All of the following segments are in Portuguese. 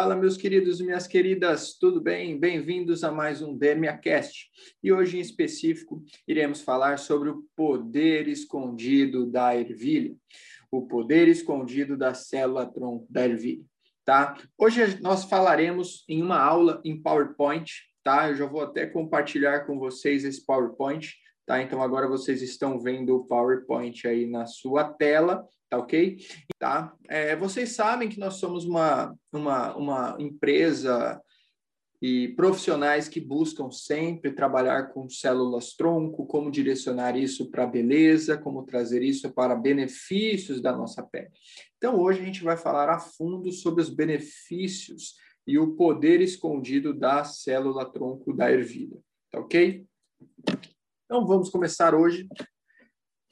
Fala, meus queridos e minhas queridas, tudo bem? Bem-vindos a mais um DermiaCast. E hoje, em específico, iremos falar sobre o poder escondido da ervilha, o poder escondido da célula-tronco da ervilha, tá? Hoje nós falaremos em uma aula em PowerPoint, tá? Eu já vou até compartilhar com vocês esse PowerPoint, tá? Então, agora vocês estão vendo o PowerPoint aí na sua tela, tá ok? Tá? É, vocês sabem que nós somos uma, uma, uma empresa e profissionais que buscam sempre trabalhar com células tronco, como direcionar isso para beleza, como trazer isso para benefícios da nossa pele. Então, hoje a gente vai falar a fundo sobre os benefícios e o poder escondido da célula tronco da ervilha, tá ok? Então, vamos começar hoje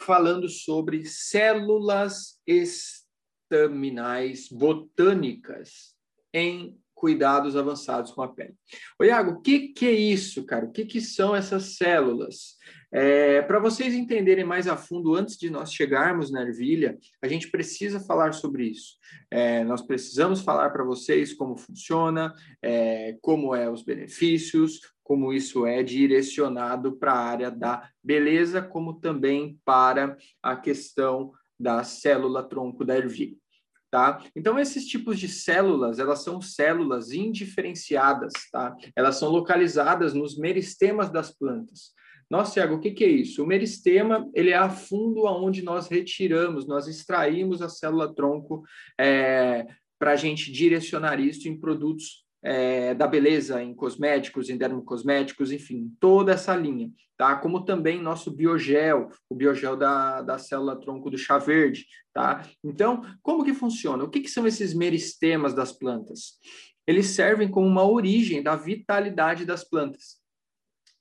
falando sobre células estaminais botânicas em cuidados avançados com a pele. Ô, Iago, o que, que é isso, cara? O que, que são essas células? É, Para vocês entenderem mais a fundo, antes de nós chegarmos na ervilha, a gente precisa falar sobre isso. É, nós precisamos falar para vocês como funciona, é, como é os benefícios, como isso é direcionado para a área da beleza, como também para a questão da célula tronco da ervilha. Tá? Então, esses tipos de células, elas são células indiferenciadas, tá? Elas são localizadas nos meristemas das plantas. Nossa, Tiago, o que, que, é isso? O meristema, ele é a fundo aonde nós retiramos, nós extraímos a célula tronco é, para a gente direcionar isso em produtos é, da beleza em cosméticos, em dermocosméticos, enfim, toda essa linha, tá? Como também nosso biogel, o biogel da, da célula tronco do chá verde, tá? Então, como que funciona? O que, que são esses meristemas das plantas? Eles servem como uma origem da vitalidade das plantas.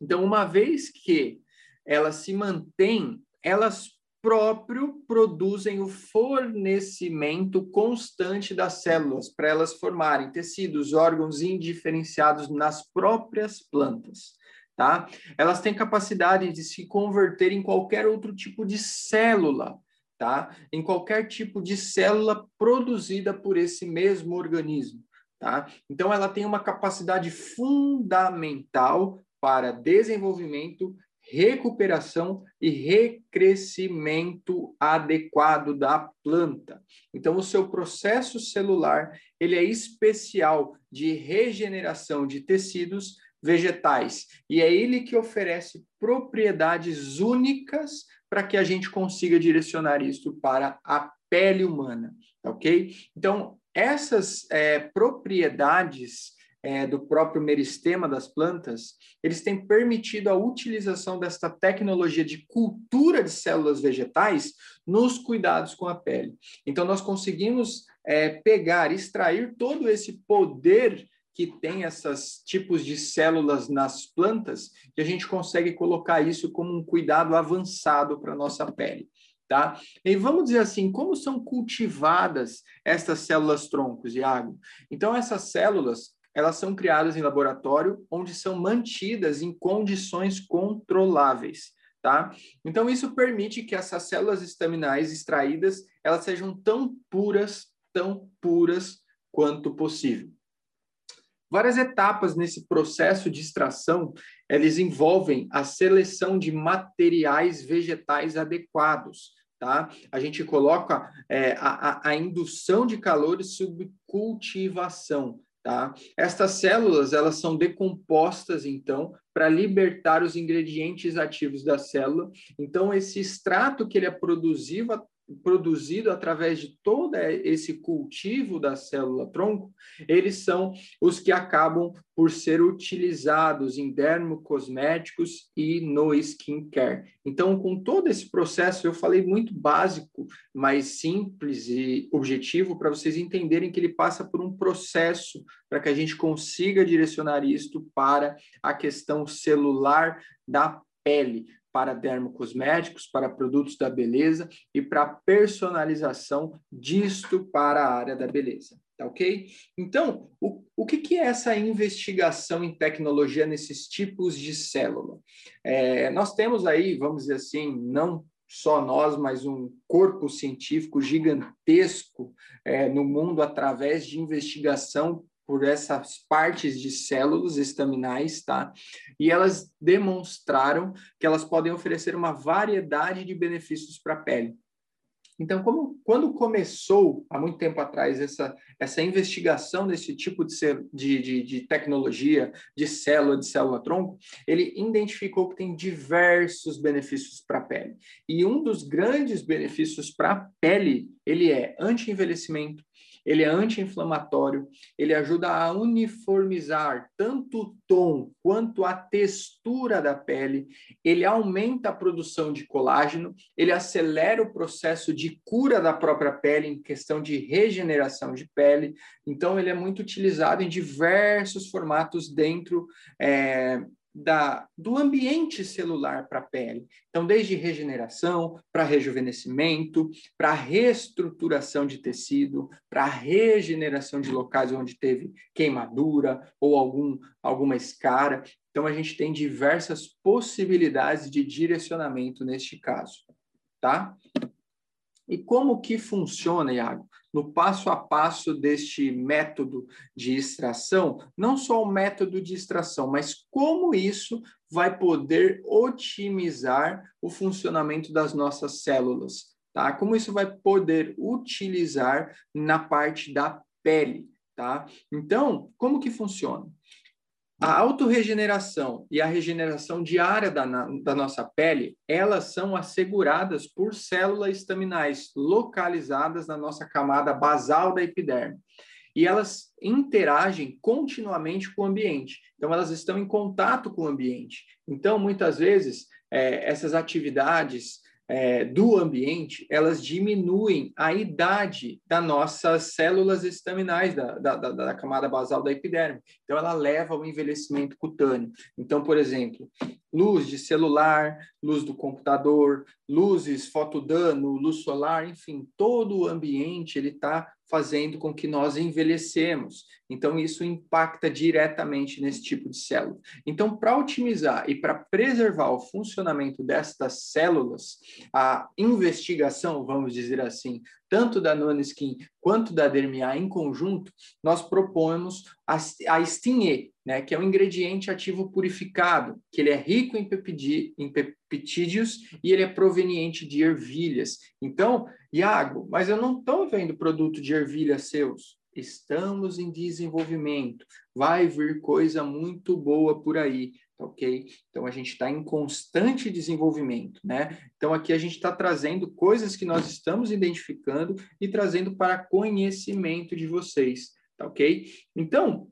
Então, uma vez que elas se mantêm, elas próprio produzem o fornecimento constante das células para elas formarem tecidos, órgãos indiferenciados nas próprias plantas. Tá? Elas têm capacidade de se converter em qualquer outro tipo de célula, tá? Em qualquer tipo de célula produzida por esse mesmo organismo, tá? Então ela tem uma capacidade fundamental para desenvolvimento recuperação e recrescimento adequado da planta. Então, o seu processo celular ele é especial de regeneração de tecidos vegetais e é ele que oferece propriedades únicas para que a gente consiga direcionar isso para a pele humana, ok? Então, essas é, propriedades é, do próprio meristema das plantas, eles têm permitido a utilização desta tecnologia de cultura de células vegetais nos cuidados com a pele. Então, nós conseguimos é, pegar, extrair todo esse poder que tem esses tipos de células nas plantas, e a gente consegue colocar isso como um cuidado avançado para a nossa pele. Tá? E vamos dizer assim, como são cultivadas essas células troncos, Iago? Então, essas células, elas são criadas em laboratório, onde são mantidas em condições controláveis. Tá? Então, isso permite que essas células estaminais extraídas elas sejam tão puras, tão puras quanto possível. Várias etapas nesse processo de extração, eles envolvem a seleção de materiais vegetais adequados, tá? A gente coloca é, a, a, indução de calor e subcultivação. Tá? Estas células elas são decompostas então para libertar os ingredientes ativos da célula. Então esse extrato que ele é produzido, produzido através de todo esse cultivo da célula tronco, eles são os que acabam por ser utilizados em dermocosméticos e no skincare. Então, com todo esse processo, eu falei muito básico, mas simples e objetivo para vocês entenderem que ele passa por um processo para que a gente consiga direcionar isto para a questão celular da pele para dermocosméticos, para produtos da beleza e para personalização disto para a área da beleza. Tá ok? Então, o, o que, que é essa investigação em tecnologia nesses tipos de célula? É, nós temos aí, vamos dizer assim, não só nós, mas um corpo científico gigantesco é, no mundo através de investigação por essas partes de células estaminais, tá? E elas demonstraram que elas podem oferecer uma variedade de benefícios para a pele. Então, como, quando começou, há muito tempo atrás, essa, essa investigação desse tipo de, de, de, de tecnologia, de célula, de célula-tronco, ele identificou que tem diversos benefícios para a pele. E um dos grandes benefícios para a pele, ele é anti-envelhecimento, ele é anti-inflamatório, ele ajuda a uniformizar tanto o tom quanto a textura da pele, ele aumenta a produção de colágeno, ele acelera o processo de cura da própria pele em questão de regeneração de pele. Então, ele é muito utilizado em diversos formatos dentro é, da, do ambiente celular para a pele. Então, desde regeneração, para rejuvenescimento, para reestruturação de tecido, para regeneração de locais onde teve queimadura ou algum, alguma escara. Então, a gente tem diversas possibilidades de direcionamento neste caso, tá? E como que funciona, Iago? No passo a passo deste método de extração, não só o método de extração, mas como isso vai poder otimizar o funcionamento das nossas células, tá? Como isso vai poder utilizar na parte da pele, tá? Então, como que funciona? A autorregeneração e a regeneração diária da, da, nossa pele, elas são asseguradas por células estaminais localizadas na nossa camada basal da epiderme. E elas interagem continuamente com o ambiente. Então, elas estão em contato com o ambiente. Então, muitas vezes, é, essas atividades é, do ambiente, elas diminuem a idade das nossas células estaminais, da, da, da, da, camada basal da epiderme. Então, ela leva ao envelhecimento cutâneo. Então, por exemplo, luz de celular, luz do computador, luzes fotodano, luz solar, enfim, todo o ambiente ele está fazendo com que nós envelhecemos. Então, isso impacta diretamente nesse tipo de célula. Então, para otimizar e para preservar o funcionamento destas células, a investigação, vamos dizer assim, tanto da Noniskin quanto da Dermia em conjunto, nós propomos a, a Stinhe, né, que é um ingrediente ativo purificado, que ele é rico em, peptidi, em peptídeos e ele é proveniente de ervilhas. Então, Iago, mas eu não estou vendo produto de ervilha seus. Estamos em desenvolvimento. Vai vir coisa muito boa por aí ok? Então a gente está em constante desenvolvimento, né? Então aqui a gente está trazendo coisas que nós estamos identificando e trazendo para conhecimento de vocês, tá ok? Então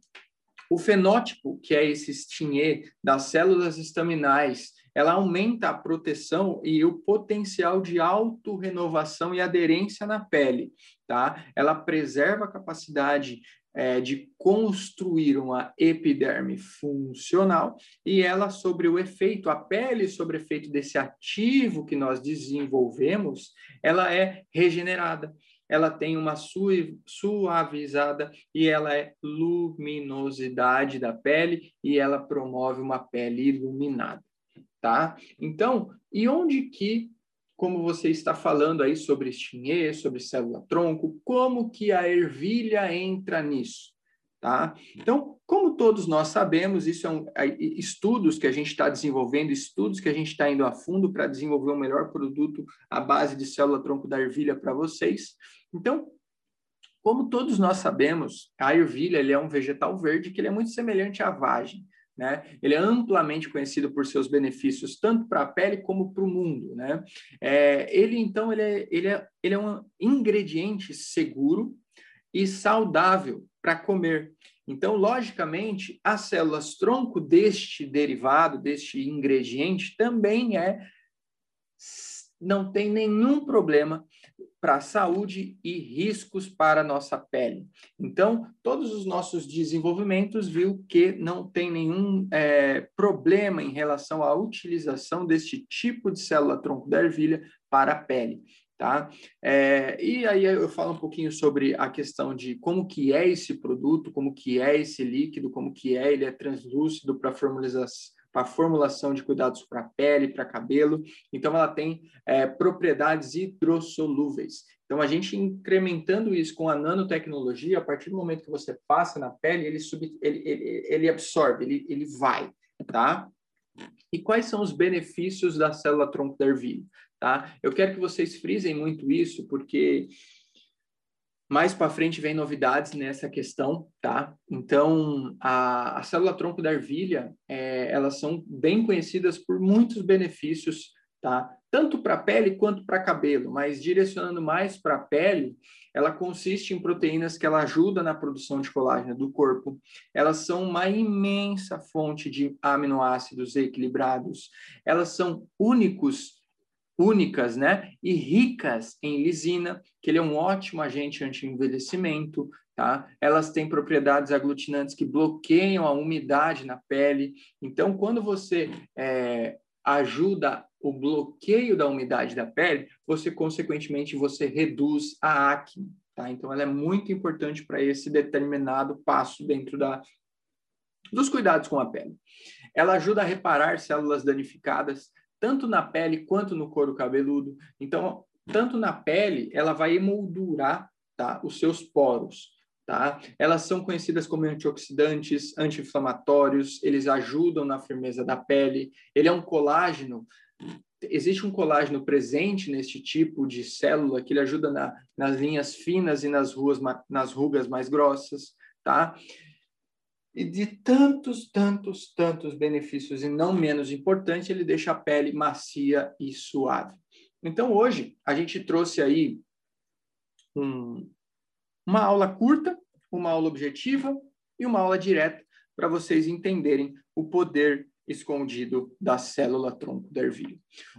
o fenótipo, que é esse stinê das células estaminais, ela aumenta a proteção e o potencial de autorrenovação e aderência na pele, tá? Ela preserva a capacidade é, de construir uma epiderme funcional e ela sobre o efeito, a pele sobre o efeito desse ativo que nós desenvolvemos, ela é regenerada, ela tem uma suavizada e ela é luminosidade da pele e ela promove uma pele iluminada, tá? Então, e onde que como você está falando aí sobre estinhê, sobre célula-tronco, como que a ervilha entra nisso, tá? Então, como todos nós sabemos, isso é um, é, estudos que a gente está desenvolvendo, estudos que a gente está indo a fundo para desenvolver o um melhor produto à base de célula-tronco da ervilha para vocês. Então, como todos nós sabemos, a ervilha é um vegetal verde que é muito semelhante à vagem. Né? Ele é amplamente conhecido por seus benefícios tanto para a pele como para o mundo, né? É, ele então ele é, ele, é, ele é um ingrediente seguro e saudável para comer. Então, logicamente, as células tronco deste derivado, deste ingrediente, também é não tem nenhum problema para a saúde e riscos para a nossa pele. Então, todos os nossos desenvolvimentos viu que não tem nenhum é, problema em relação à utilização deste tipo de célula-tronco da ervilha para a pele. Tá? É, e aí eu falo um pouquinho sobre a questão de como que é esse produto, como que é esse líquido, como que é, ele é translúcido para para formulação de cuidados para pele, para cabelo. Então, ela tem é, propriedades hidrossolúveis. Então, a gente incrementando isso com a nanotecnologia, a partir do momento que você passa na pele, ele, sub, ele, ele, ele absorve, ele, ele vai, tá? E quais são os benefícios da célula tronco da ervilha? Tá? Eu quero que vocês frisem muito isso, porque mais para frente vem novidades nessa questão, tá? Então, a, a célula tronco da ervilha, é, elas são bem conhecidas por muitos benefícios, tá? Tanto para a pele quanto para cabelo, mas direcionando mais para a pele, ela consiste em proteínas que ela ajuda na produção de colágeno do corpo. Elas são uma imensa fonte de aminoácidos equilibrados. Elas são únicos únicas, né? E ricas em lisina, que ele é um ótimo agente anti-envelhecimento, tá? Elas têm propriedades aglutinantes que bloqueiam a umidade na pele. Então, quando você é, ajuda o bloqueio da umidade da pele, você consequentemente você reduz a acne, tá? Então, ela é muito importante para esse determinado passo dentro da dos cuidados com a pele. Ela ajuda a reparar células danificadas, tanto na pele quanto no couro cabeludo. Então, tanto na pele, ela vai emoldurar tá, os seus poros. Tá? Elas são conhecidas como antioxidantes, anti-inflamatórios, eles ajudam na firmeza da pele. Ele é um colágeno. Existe um colágeno presente neste tipo de célula que ele ajuda na, nas linhas finas e nas, ruas, nas rugas mais grossas, tá? E de tantos, tantos, tantos benefícios, e não menos importante, ele deixa a pele macia e suave. Então, hoje, a gente trouxe aí um, uma aula curta, uma aula objetiva e uma aula direta para vocês entenderem o poder escondido da célula tronco da ervilha.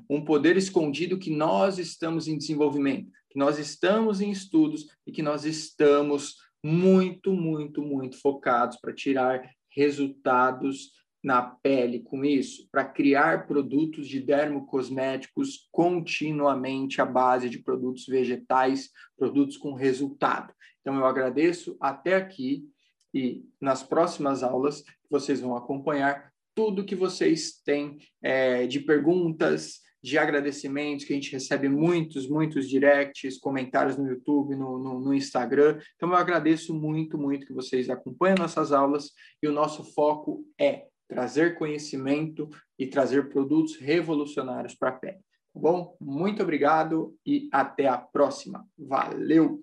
Um poder escondido que nós estamos em desenvolvimento, que nós estamos em estudos e que nós estamos muito, muito, muito focados para tirar resultados na pele com isso, para criar produtos de dermocosméticos continuamente à base de produtos vegetais, produtos com resultado. Então, eu agradeço até aqui e nas próximas aulas vocês vão acompanhar tudo que vocês têm é, de perguntas, de agradecimentos, que a gente recebe muitos, muitos directs, comentários no YouTube, no, no, no, Instagram. Então, eu agradeço muito, muito que vocês acompanham nossas aulas e o nosso foco é trazer conhecimento e trazer produtos revolucionários para a pele. Tá bom? Muito obrigado e até a próxima. Valeu!